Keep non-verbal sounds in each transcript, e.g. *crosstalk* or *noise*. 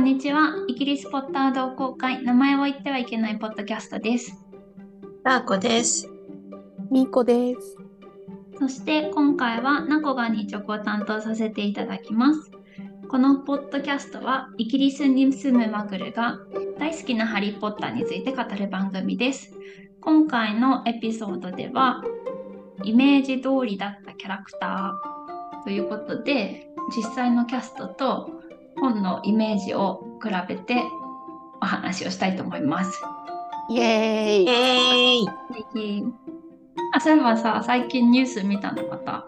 んにちは。イギリスポッター同好会、名前を言ってはいけないポッドキャストです。ダーコです。みーこです。そして今回はナコが日直を担当させていただきます。このポッドキャストはイギリスに住むマグルが大好きなハリー・ポッターについて語る番組です。今回のエピソードではイメージ通りだったキャラクターということで実際のキャストと本のイメージを比べてお話をしたいと思います。イエーイ。あ、そういえばさ、最近ニュース見たのまた。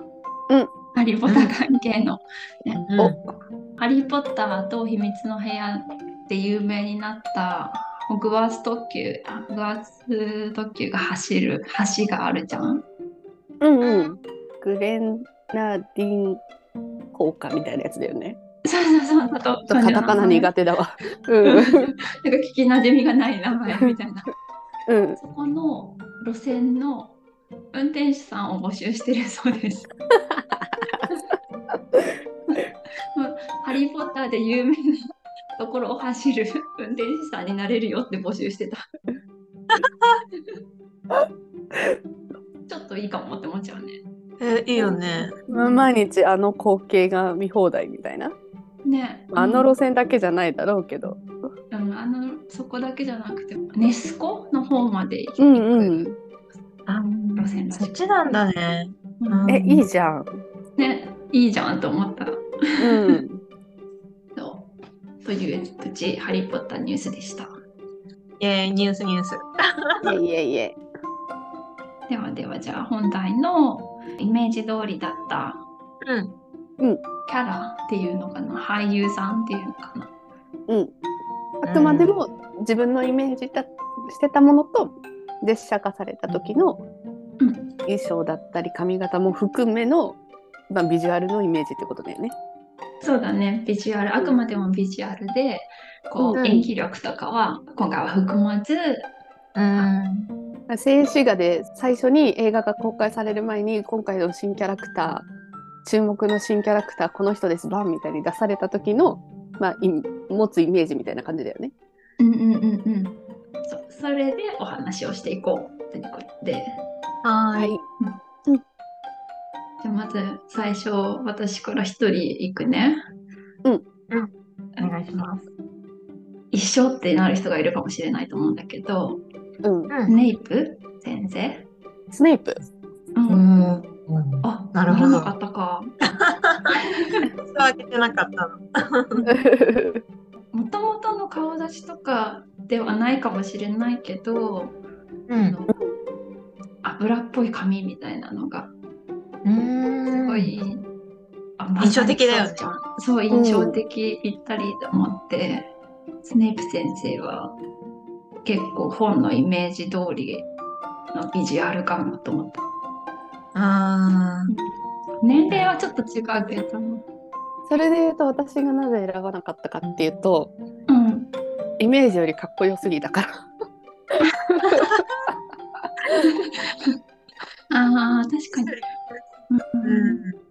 うん。ハリー・ポッター関係の。ねうんハリー・ポッターと秘密の部屋で有名になったホグワーツ特急、あホグワーツ特急が走る橋があるじゃん。うんうん。グレンナディン効果みたいなやつだよね。そうそうそう。あょっとカタカナ苦手だわ。うん。なんか聞きなじみがない名前みたいな。うん。そこの路線の運転手さんを募集してるそうです。*laughs* ハリー・ポッターで有名なところを走る運転手さんになれるよって募集してた。*laughs* ちょっといいかもって思っちゃうね。えーいいよね。まあ毎日あの光景が見放題みたいな。ねあの路線だけじゃないだろうけど。うん、あのそこだけじゃなくてネスコの方まで行く、うんうん。そっちなんだね。うんえ、いいじゃん。ねいいじゃんと思った。うん。*laughs* そうというプチハリー・ポッターニュースでした。イェーイ、ニュースニュース。いえいえいえ。ではではじゃあ本題のイメージ通りだったうん。キャラっていうのかな俳優さんっていうのかなうん。あくまでも自分のイメージだしてたものと実写化された時のうん衣装だったり髪型も含めの、まあ、ビジュアルのイメージってことだよね。そうだねビジュアルあくまでもビジュアルでこう、うん演技力とかは今回は含まずうん。静止画で最初に映画が公開される前に今回の新キャラクター注目の新キャラクターこの人ですバンみたいに出された時の、まあ、い持つイメージみたいな感じだよね。うんうんうんうん。そそれでお話をしていこうということで。はーい。じゃあまず最初私から一人行くね。お願いします。一緒ってなる人がいるかもしれないと思うんだけど。うん、うん。スネイプ先生？スネイプ。うん。うん。あ、なるほど。ならなかったか。蓋開けてなかったの。もともとの顔立ちとかではないかもしれないけど、うあの油っぽい髪みたいなのがすん。ごい、あま印象的だよね。そうじゃん。そう印象的ぴったりと思って、スネイプ先生は結構本のイメージ通りのビジュアルかもと思った。あ年齢はちょっと違うけど、それで言うと私がなぜ選ばなかったかっていうとうん、イメージよりかっこよすぎだから。ああ確かに。ー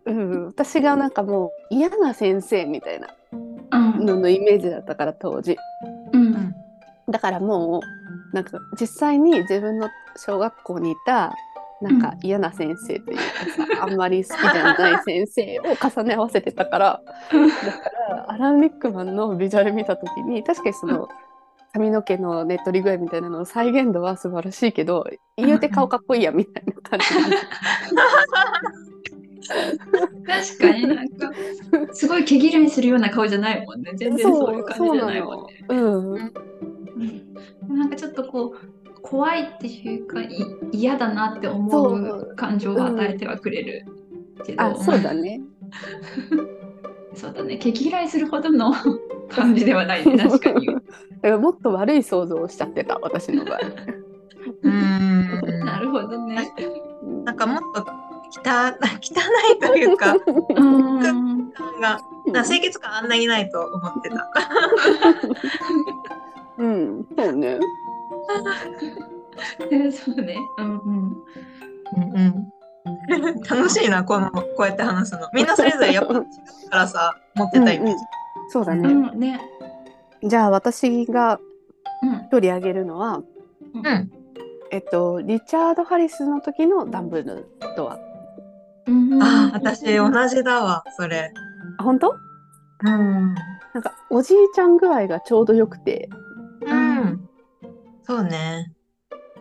うん。うん、私がなんかもう嫌な先生みたいなうん。ののイメージだったから当時。うん。だからもうなんか実際に自分の小学校にいたなんか嫌な先生というかさ、あんまり好きじゃない先生を重ね合わせてたから。だからアラン・リックマンのビジュアル見た時に確かにその髪の毛のねっとり具合みたいなの再現度は素晴らしいけど言うて顔かっこいいやみたいな感じ。で *laughs* 確かになんかすごい毛嫌いするような顔じゃないもんね。全然そういう感じじゃないもんね。うん。うん。なんかちょっとこう怖いっていうかい嫌だなって思そう。う感情を与えてはくれるけど、あそうだね。*laughs* そうだね。毛嫌いするほどの *laughs* 感じではないね。確かに。*laughs* だからもっと悪い想像をしちゃってた私の場合。うん。なるほどね。うんなんかもっと汚汚いというか、うん。があ清潔感あんなにないと思ってた。うん、そうね。*laughs* そうねうんうんうんうん。*laughs* 楽しいな、この、こうやって話すの。みんなそれぞれやっぱ違うからさ、*laughs* 持ってたイメージ。そうだね。うんねじゃあ私がうん。取り上げるのは、うん。えっと、リチャード・ハリスの時のダンブルドア。うんあ、私同じだわ、それ。あ本当？うん。なんかおじいちゃん具合がちょうどよくて、うん。そうね。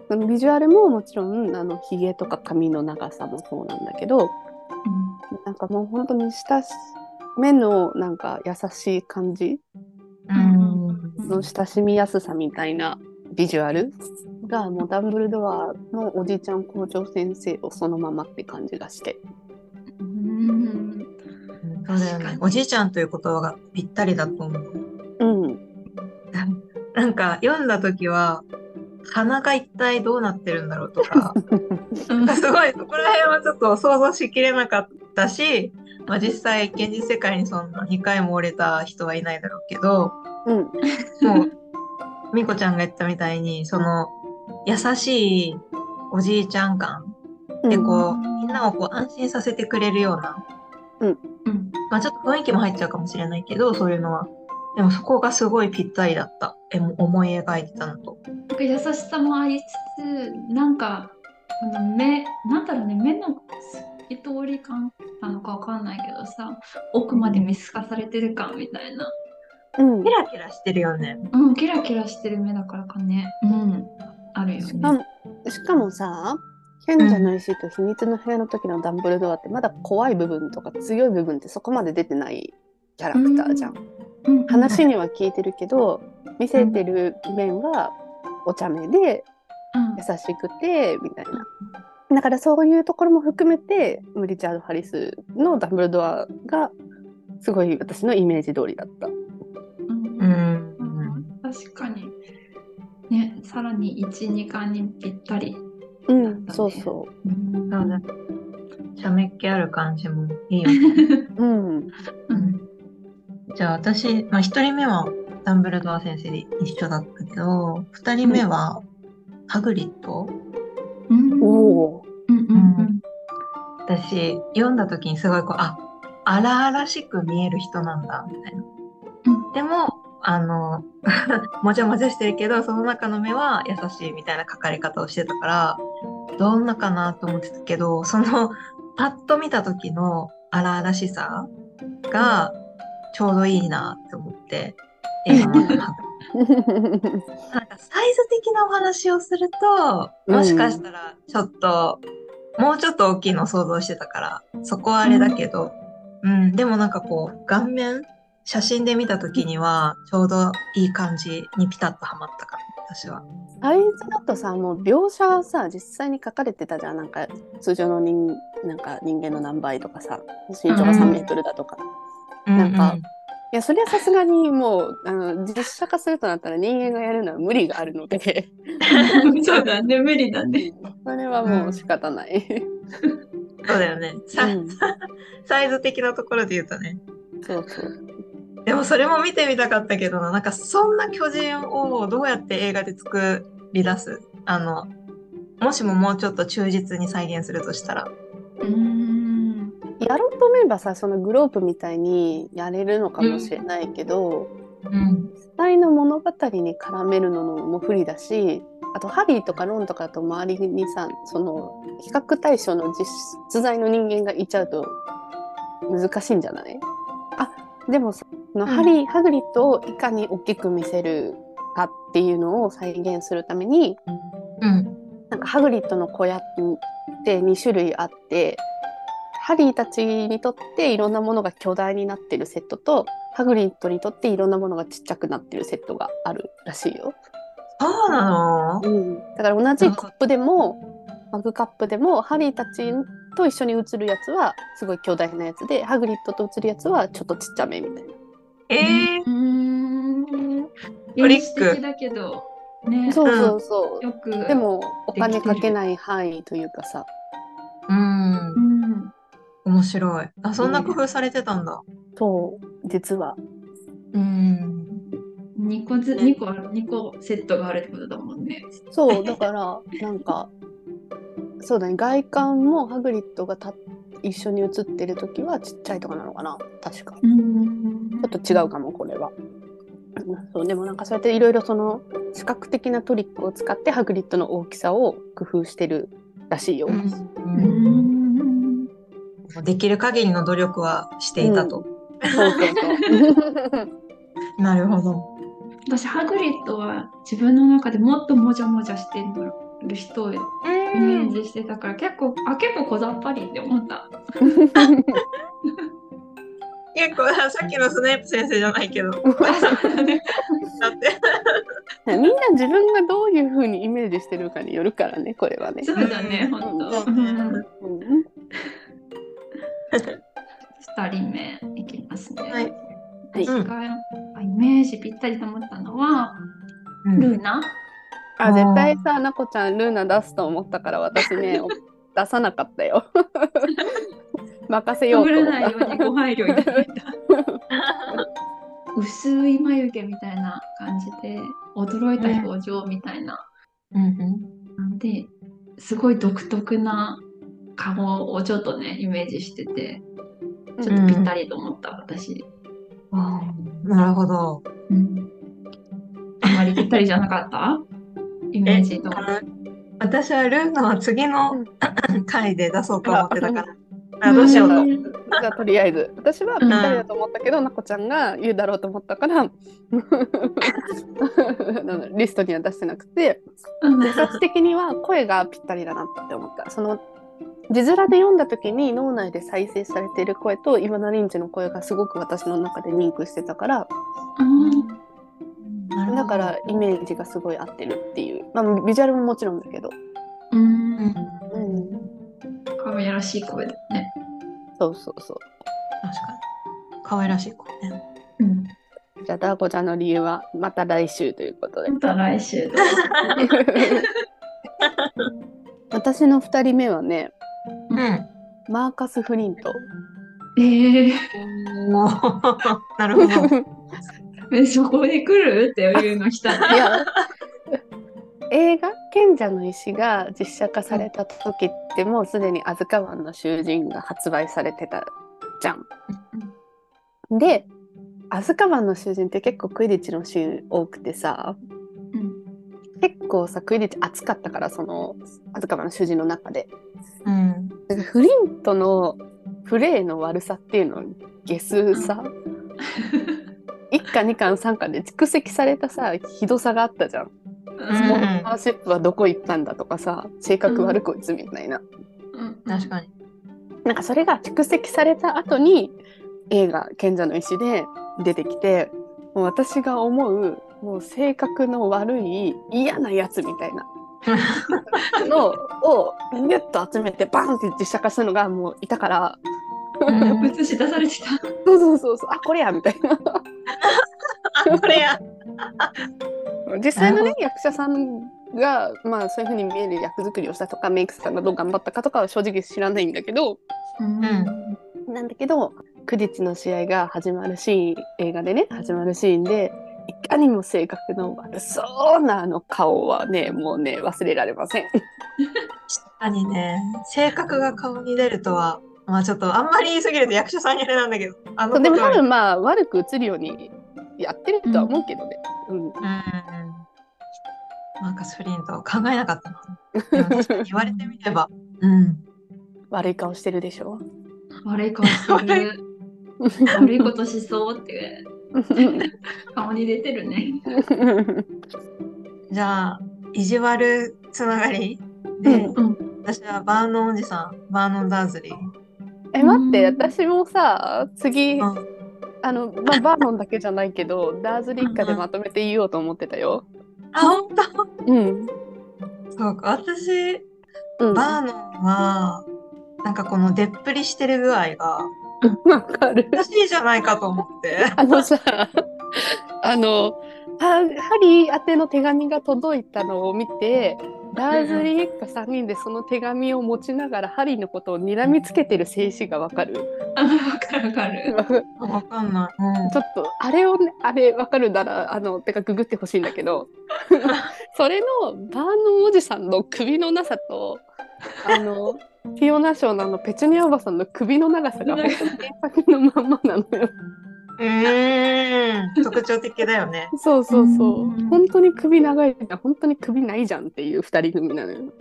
そのビジュアルももちろんあのひげとか髪の長さもそうなんだけどなんかもう本当に親し目のなんか優しい感じうん。の親しみやすさみたいなビジュアルがもうダンブルドアのおじいちゃん校長先生をそのままって感じがしてうん。そうだよね。おじいちゃんという言葉がぴったりだと思う。うんなんか読んだ時は、鼻が一体どうなってるんだろうとか、う *laughs* んすごいそこら辺はちょっと想像しきれなかったし、まあ、実際現実世界にそんな2回も折れた人はいないだろうけど、うんもう、みこちゃんが言ったみたいに、その、優しいおじいちゃん感で、うんこう、みんなをこう安心させてくれるような、うん。まあちょっと雰囲気も入っちゃうかもしれないけど、そういうのは。でもそこがすごいぴったりだった。え思い描いてたのと。なんか優しさもありつつ、なんか、この目、なんだろうね、目の透き通り感なのかわかんないけどさ、奥まで見透かされてる感みたいな。うんキラキラしてるよね。うん、キラキラしてる目だからかね。うん、あるよね。しかもしかもさ賢者の石と秘密の部屋の時のダンブルドアってまだ怖い部分とか強い部分ってそこまで出てないキャラクターじゃん。うん、話には聞いてるけど見せてる面はお茶目でうん優しくてみたいな。だからそういうところも含めてリチャード・ハリスのダンブルドアがすごい私のイメージ通りだった。うんううんん。確かに。ね、さらに1、2巻にぴったり。うん、そうそうんそうだ。しゃめっ気ある感じもいいよね。う。*laughs* うん。うんじゃあ私、まあ一人目はダンブルドア先生で一緒だったけど、二人目はハグリッド。うんおお。うんうん私、読んだ時にすごいこう、あ、荒々しく見える人なんだ、みたいな。うんでも、あの、*laughs* もちゃもちゃしてるけど、その中の目は優しいみたいな書かれ方をしてたから、どんなかなと思ってたけど、その、パッと見た時の荒々しさがちょうどいいなって思って、*laughs* 映画の中でなんかサイズ的なお話をすると、もしかしたらちょっと、もうちょっと大きいのを想像してたから、そこはあれだけど、うん、でもなんかこう、顔面、写真で見た時には、ちょうどいい感じにピタッとはまったかな、私は。サイズだとさもう描写がさ実際に書かれてたじゃん。なんか通常の人なんか人間の何倍とかさ身長が3メートルだとか、なんかいやそれはさすがにもうあの実写化するとなったら人間がやるのは無理があるのでうん。*laughs* そうだね、無理だね。それはもう仕方ない。そうだよね。さうんサイズ的なところで言うとね。そうそう。でもそれも見てみたかったけどな、なんかそんな巨人をどうやって映画で作り出す？あの、もしももうちょっと忠実に再現するとしたら。うん。やろうと思えばさそのグロープみたいにやれるのかもしれないけど、うん。実際の物語に絡めるのも不利だしあとハリーとかロンとかと周りにさその比較対象の実在の人間がいちゃうと難しいんじゃない？あでもさそのハリー、ハグリッドをいかに大きく見せるかっていうのを再現するためにうん。なんかハグリッドの小屋って2種類あってハリーたちにとっていろんなものが巨大になってるセットとハグリッドにとっていろんなものがちっちゃくなってるセットがあるらしいよ。そうなの？だから同じコップでもマグカップでもハリーたちと一緒に写るやつはすごい巨大なやつでハグリッドと写るやつはちょっとちっちゃめみたいな。えー、うん。トリックだけど、ね。そうそうそう。よく。でもお金かけない範囲というかさ。面白い。あ、そんな工夫されてたんだ。そう実は。うん。2個ず、二個ある、二個セットがあるってことだもんね。そうだからなんかそうだね外観もハグリッドがた一緒に写ってる時はちっちゃいとかなのかな確か。ちうん。ょっと違うかもこれは。そうでもなんかそうやっていろいろその視覚的なトリックを使ってハグリッドの大きさを工夫してるらしいよ。ううんんできる限りの努力はしていたと。そうそうそう。なるほど。私ハグリッドは自分の中でもっともじゃもじゃしてる人をイメージしてたから結構あ結構小ざっぱりって思った。結構さっきのスネープ先生じゃないけど。*laughs* だって。みんな自分がどういう風にイメージしてるかによるからねこれはね。そうだね、うん本当。うんうんうん二人目いきますね。はいはい私がイメージぴったりと思ったのは、うんルーナ？あ絶対さなこちゃんルーナ出すと思ったから私ね *laughs* 出さなかったよ。*laughs* 任せよう被と思ようにご配慮いただいた。*laughs* 薄い眉毛みたいな感じで驚いた表情みたいな。うんうんですごい独特な顔をちょっとねイメージしててた。ちょっとぴったりと思った、私、あーなるほど。うん、あんまりぴったりじゃなかった？*laughs* イメージと。あの私はルーナは次のうん。*laughs* 回で出そうと思ってたから。あどうしようと。ん。じゃあとりあえず。私はぴったりだと思ったけど、なこちゃんが言うだろうと思ったから *laughs* リストには出してなくて。うん。的には声がぴったりだなって思った。その字面で読んだ時に脳内で再生されている声と岩名リンチの声がすごく私の中でリンクしてたからうんだからイメージがすごい合ってるっていう、まあ、ビジュアルももちろんだけど、うんうんうん、可愛らしい声だね。そうそうそう確かに。可愛らしい子ね。うん、じゃあダーコちゃんの理由はまた来週ということでまた来週だ。*laughs* *laughs* 私の2人目はねうん。マーカス・フリント。えー、も *laughs* うなるほど。*laughs* えそこで来るっていうの来たいや映画「賢者の石」が実写化された時ってもうすでに「アズカバンの囚人」が発売されてたじゃん。で「アズカバンの囚人」って結構クイディッチのシーン多くてさうん結構さクイディッチ熱かったからその「アズカバンの囚人」の中で。うん。だからフリントのプレーの悪さっていうのゲスさ？1巻2巻3巻で蓄積されたさひどさがあったじゃん。んスポンサーシップはどこ行ったんだとかさ性格悪こいつみたいな、うん確かに。なんかそれが蓄積された後に映画「賢者の石」で出てきてもう私が思うもう性格の悪い嫌なやつみたいな *laughs* のをギュッと集めてバンって実写化したのがもういたから。うん。映し出されてた。そうそうそうそう。あこれやみたいな。*laughs* あ、これや。実際のね役者さんがまあそういう風に見える役作りをしたとかメイクさんがどう頑張ったかとかは正直知らないんだけど。うん。なんだけどクディッチの試合が始まるシーン映画でね始まるシーンでいかにも性格の悪そうなあの顔はねもうね忘れられません。確かにね、性格が顔に出るとは、まあちょっとあんまり言い過ぎると役者さんにあれなんだけど、あのでも多分まあ悪く映るようにやってるとは思うけどね。うんうん。マーカス・フリント考えなかったな。言われてみれば。うん。悪い顔してるでしょ。悪い顔してる。*laughs* 悪いことしそうって *laughs* 顔に出てるね。*laughs* じゃあ、意地悪つながり？で、うんうん。私はバーノンおじさん、バーノン・ダーズリー。え待ってうん私もさ次、うんあの、まあ、バーノンだけじゃないけどダーズリッカでまとめて言おうと思ってたよ。あ、本当？うん。そうか。私、うん、バーノンは、なんかこのでっぷりしてる具合が、*laughs* わかる。私じゃないかと思って。あのさ、あの、ハハリー宛ての手紙が届いたのを見て、ダーズリー一家3人でその手紙を持ちながらハリーのことを睨みつけてる静止がわかる？あ、わかるわかる。わかんない。うんちょっとあれをねあれわかるならあのてかググってほしいんだけど *laughs* それのバーノンおじさんの首のなさとあのフィオナ賞のあのペチュニアおばさんの首の長さが本当に原作のまんまなのよ。うーん、特徴的だよね。そうそうそう。うん本当に首長いじゃん。本当に首ないじゃんっていう二人組なのよ。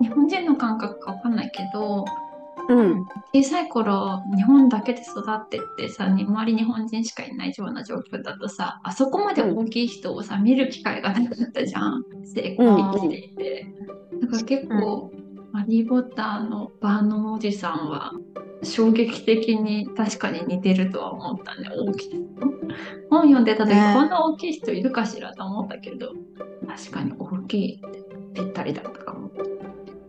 日本人の感覚かわかんないけどうん。小さい頃日本だけで育ってってさに周り日本人しかいないような状況だとさあそこまで大きい人をさ、見る機会がなかったじゃん。成功していて、だから結構、ハリー・ポッターのバーノンおじさんは衝撃的に確かに似てるとは思ったね大きい人。本読んでた時、ね。こんな大きい人いるかしらと思ったけど確かに大きいってぴったりだったかも。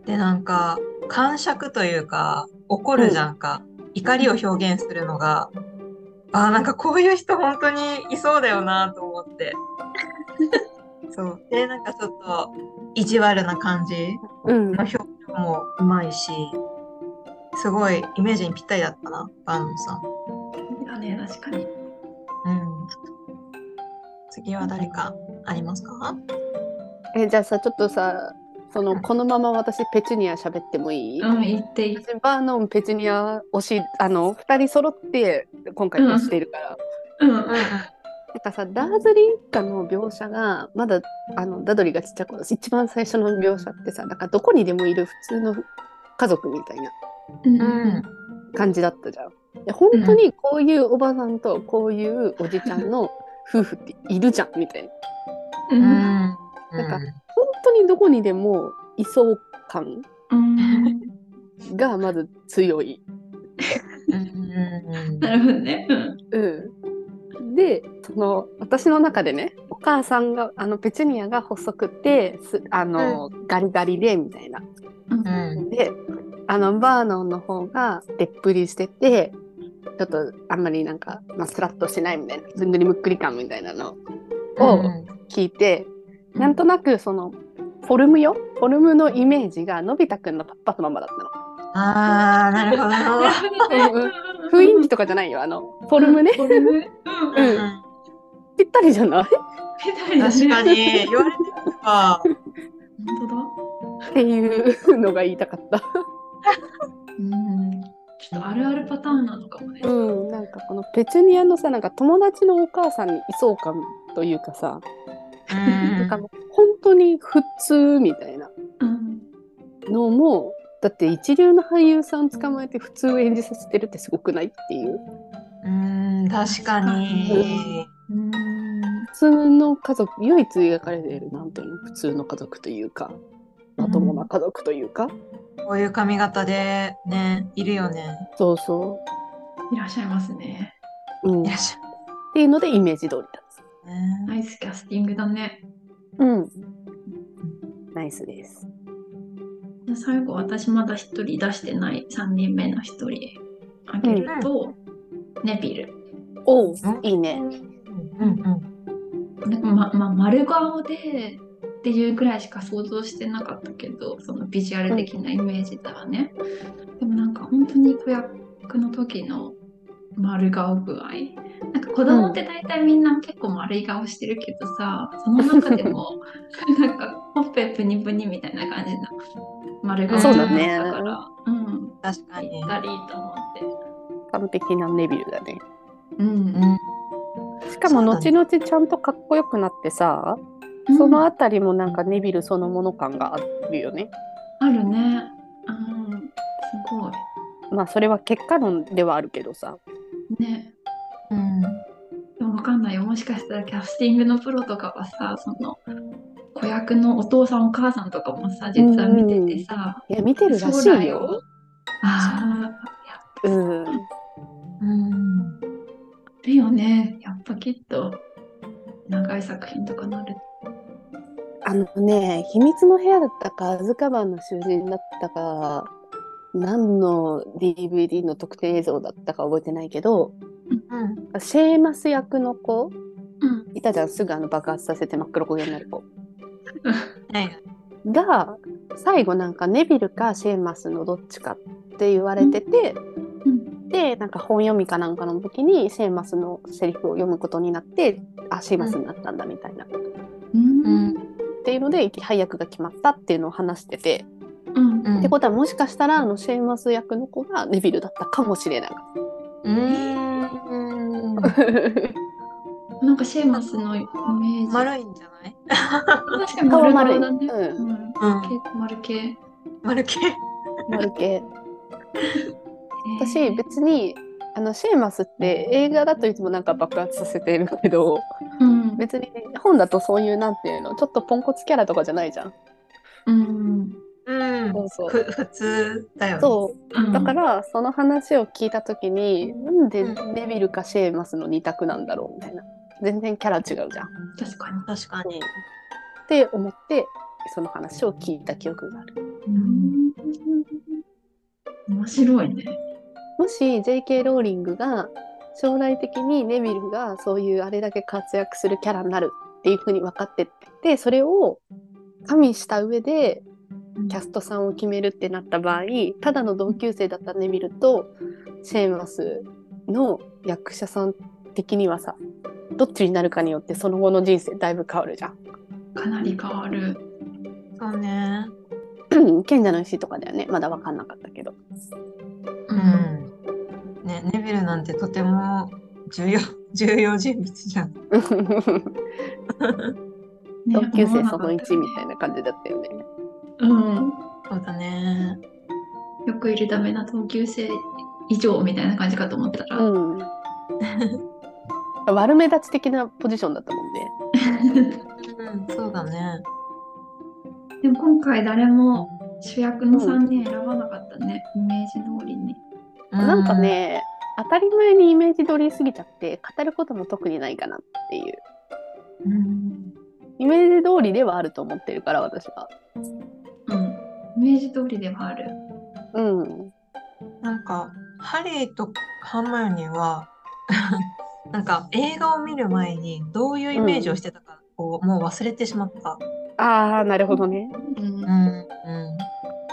で、なんか、感触というか、怒るじゃんか。怒りを表現するのが、あーなんかこういう人本当にいそうだよなと思って。*laughs* そう。で、なんかちょっと意地悪な感じうんの。表情もうまいし、すごいイメージにぴったりだったな、バーノンさん。だね確かに。うん。次は誰かありますか？え、じゃあさ、ちょっとさ、その、このまま私、ペチュニア喋ってもいい、うん言っていい。私バーノン、ペチュニア推し、あの、二人揃って、今回推しているから。うんうんなんかさ、ダーズリー一家の描写が、まだ、あの、ダドリがちっちゃい頃、一番最初の描写ってさ、なんかどこにでもいる普通の家族みたいな感じだったじゃん。で本当にこういうおばさんとこういうおじちゃんの夫婦っているじゃんみたいな。うんうん。なんかにどこにでもいそう感うん。がまず強い。うん。なるほどね。うん。うん、でその私の中でねお母さんがあのペチュニアが細くてすあの、ガリガリでみたいな。うん。であのバーノンの方がでっぷりしててちょっとあんまりなんか、まあ、スラッとしないみたいなずんぐりむっくり感みたいなのを聞いて、なんとなくそのフォルムよ？フォルムのイメージがのび太くんのパッパとママだったの。ああ、なるほど。なるほどね雰囲気とかじゃないよあのフォルムね、フォルム。うんううんんぴったりじゃない？ぴったりだね確かに、言われてみれば。本当だ？っていうのが言いたかった。うん。ちょっとあるあるパターンなのかもね。うん、なんかこのペチュニアのさなんか友達のお母さんにいそう感というかさ、なんかもう本当に普通みたいなうん。のもだって一流の俳優さん捕まえて普通を演じさせてるってすごくないっていううん、確かに。うん。普通の家族唯一描かれているなんていうの普通の家族というかまともな家族というか、こういう髪型でね、いるよね。そうそいらっしゃいますね。う、うん、っいらっしゃていうのでイメージ通りだるね。ナイスキャスティングだね。うん。ナイスです。で最後、私まだ一人出してない。3人目の一人あげると、ネビル。おううん。いいね。うんうん。なんかまま丸顔でっていうぐらいしか想像してなかったけどそのビジュアル的なイメージではね、でもなんか本当に子役の時の丸顔具合なんか子供って大体みんな結構丸い顔してるけどさ、その中でも *laughs* なんかほっぺプニプニみたいな感じの丸顔そうだね。だからうん。確かに。ぴっ。たりと思って。完璧なネビルだね。うん。うん。しかも後々ちゃんとかっこよくなってさ、そのあたりもなんかネビルそのもの感があるよね。あるね。うん。すごい。まあそれは結果論ではあるけどさ。ねもしかしたらキャスティングのプロとかはさ、その子役のお父さんお母さんとかもさ、実は見ててさ、いや見てるらしいよを。ああ、やっうん。うん。るよね。やっぱきっと長い作品とかなる。あのね、秘密の部屋だったか、アズカバンの囚人だったか、何の DVD の特典映像だったか覚えてないけど、うん。シェーマス役の子？うん。いたじゃん、すぐあの爆発させて真っ黒焦げになる子。はい。が、最後なんかネビルかシェーマスのどっちかって言われてて、うん。で、なんか本読みかなんかの時にシェーマスのセリフを読むことになって、あ、シェーマスになったんだみたいな。っうん。うん。ていうので、配役が決まったっていうのを話してて、うん。うんってことはもしかしたらあのシェーマス役の子がネビルだったかもしれない。うん。なんかシェーマスのイメージ。丸いんじゃない？確かに顔丸だね。うんうん。うん。け丸系。丸系。丸系私えー別にあのシェーマスって映画だといつもなんか爆発させてるけどうん。別に本だとそういうなんていうのちょっとポンコツキャラとかじゃないじゃん。うん。うんそうそうふ普通だよね。そううんだからその話を聞いた時になんでうんネビルかシェーマスの二択なんだろうみたいな全然キャラ違うじゃん。っ確かに。確かに。て思ってその話を聞いた記憶がある。うん。面白いね。もし JK ローリングが将来的にネビルがそういうあれだけ活躍するキャラになるっていうふうに分かっててそれを加味した上でキャストさんを決めるってなった場合ただの同級生だったネビルとシェーマスの役者さん的にはさどっちになるかによってその後の人生だいぶ変わるじゃん。かなり変わる。そうね。*clears throat* 賢者の石とかだよねまだ分かんなかったけど。うん。ね、ネビルなんてとても重要、*laughs* 重要人物じゃん。ね *laughs* 同級生その思わなかった1みたいな感じだったよね。うん。そうだね。よくいるダメな同級生以上みたいな感じかと思ったら。うん。悪目立ち的なポジションだったもんね。うん、そうだね。でも今回誰も主役の3人選ばなかったね、イメージ通りに。なんかね、当たり前にイメージ通りすぎちゃって語ることも特にないかなっていううん。イメージ通りではあると思ってるから私は。うん。イメージ通りではある。うん。なんか、ハリーとハーマイオニーは、*laughs* なんか映画を見る前にどういうイメージをしてたかをもう忘れてしまった。ああなるほどね。うんうん。うん。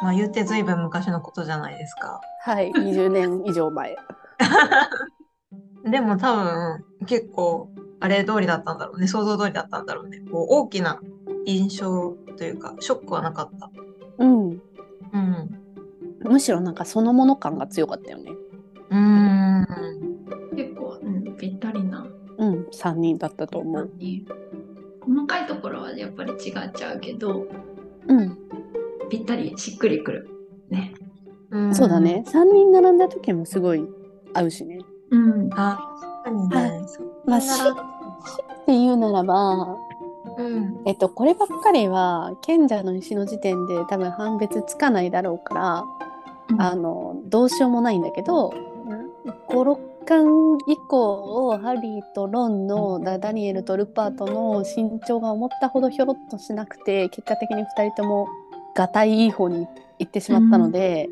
まあ言うてずいぶん昔のことじゃないですか。はい20年以上前。*laughs* でも多分結構あれ通りだったんだろうね。想像通りだったんだろうね。こう大きな印象というか、ショックはなかった。うん。うん。むしろなんかそのもの感が強かったよね。うーん。結構、うん、ぴったりなうん3人だったと思う。に細かいところはやっぱり違っちゃうけどうん。ぴったりしっくりくるねうんそうだね。。3人並んだ時もすごい合うしね。うんあ、確かにね。まあそんならっていうならば、うん。えっと、こればっかりは賢者の石の時点で多分判別つかないだろうから、あのどうしようもないんだけど56巻以降ハリーとロンのダダニエルとルパートの身長が思ったほどひょろっとしなくて結果的に2人ともがたいいい方に行ってしまったので、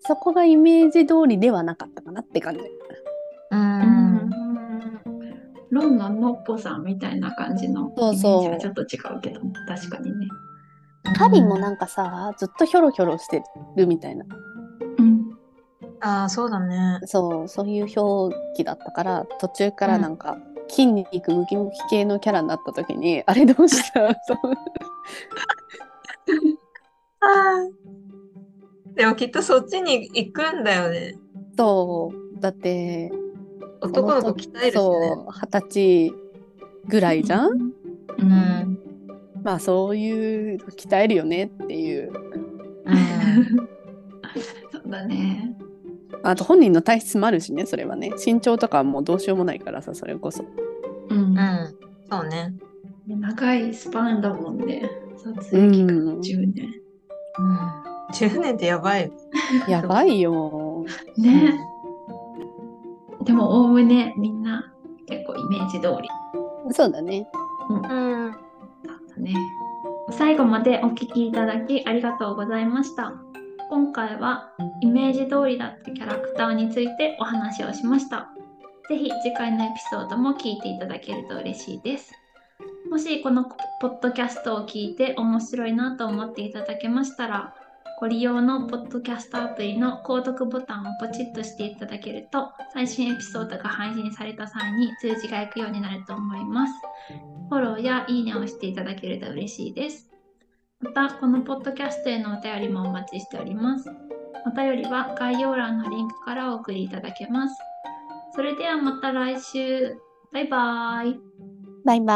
そこがイメージ通りではなかったかなって感じ。う。うんんロンののっぽさんみたいな感じのイメそうそうージはちょっと違うけど確かにねハリーもなんかさずっとひょろひょろしてるみたいなうんああ、そうだね。そうそういう表記だったから途中からなんか、筋肉ムキムキ系のキャラになった時にあれどうした？*laughs* でもきっとそっちに行くんだよね。そうだって男の子鍛えるしね。そう二十歳ぐらいじゃん、うん。まあそういうの鍛えるよねっていううん。そうだねあと本人の体質もあるしねそれはね身長とかはもうどうしようもないからさそれこそうんうん。そうね。長いスパンだもんね撮影期間うん10年うん。10年ってやばい。やばいよ *laughs* ねでもおおむねみんな結構イメージ通りそうだねうん。だったね。最後までお聞きいただきありがとうございました。今回はイメージ通りだったキャラクターについてお話をしました。ぜひ次回のエピソードも聞いていただけると嬉しいです。もしこのポッドキャストを聞いて面白いなと思っていただけましたら、ご利用のポッドキャストアプリの購読ボタンをポチッとしていただけると、最新エピソードが配信された際に通知が行くようになると思います。フォローやいいねをしていただけると嬉しいです。また、このポッドキャストへのお便りもお待ちしております。お便りは概要欄のリンクからお送りいただけます。それではまた来週。バイバイ。バイバ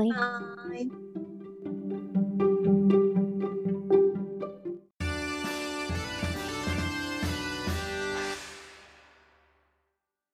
ーイ。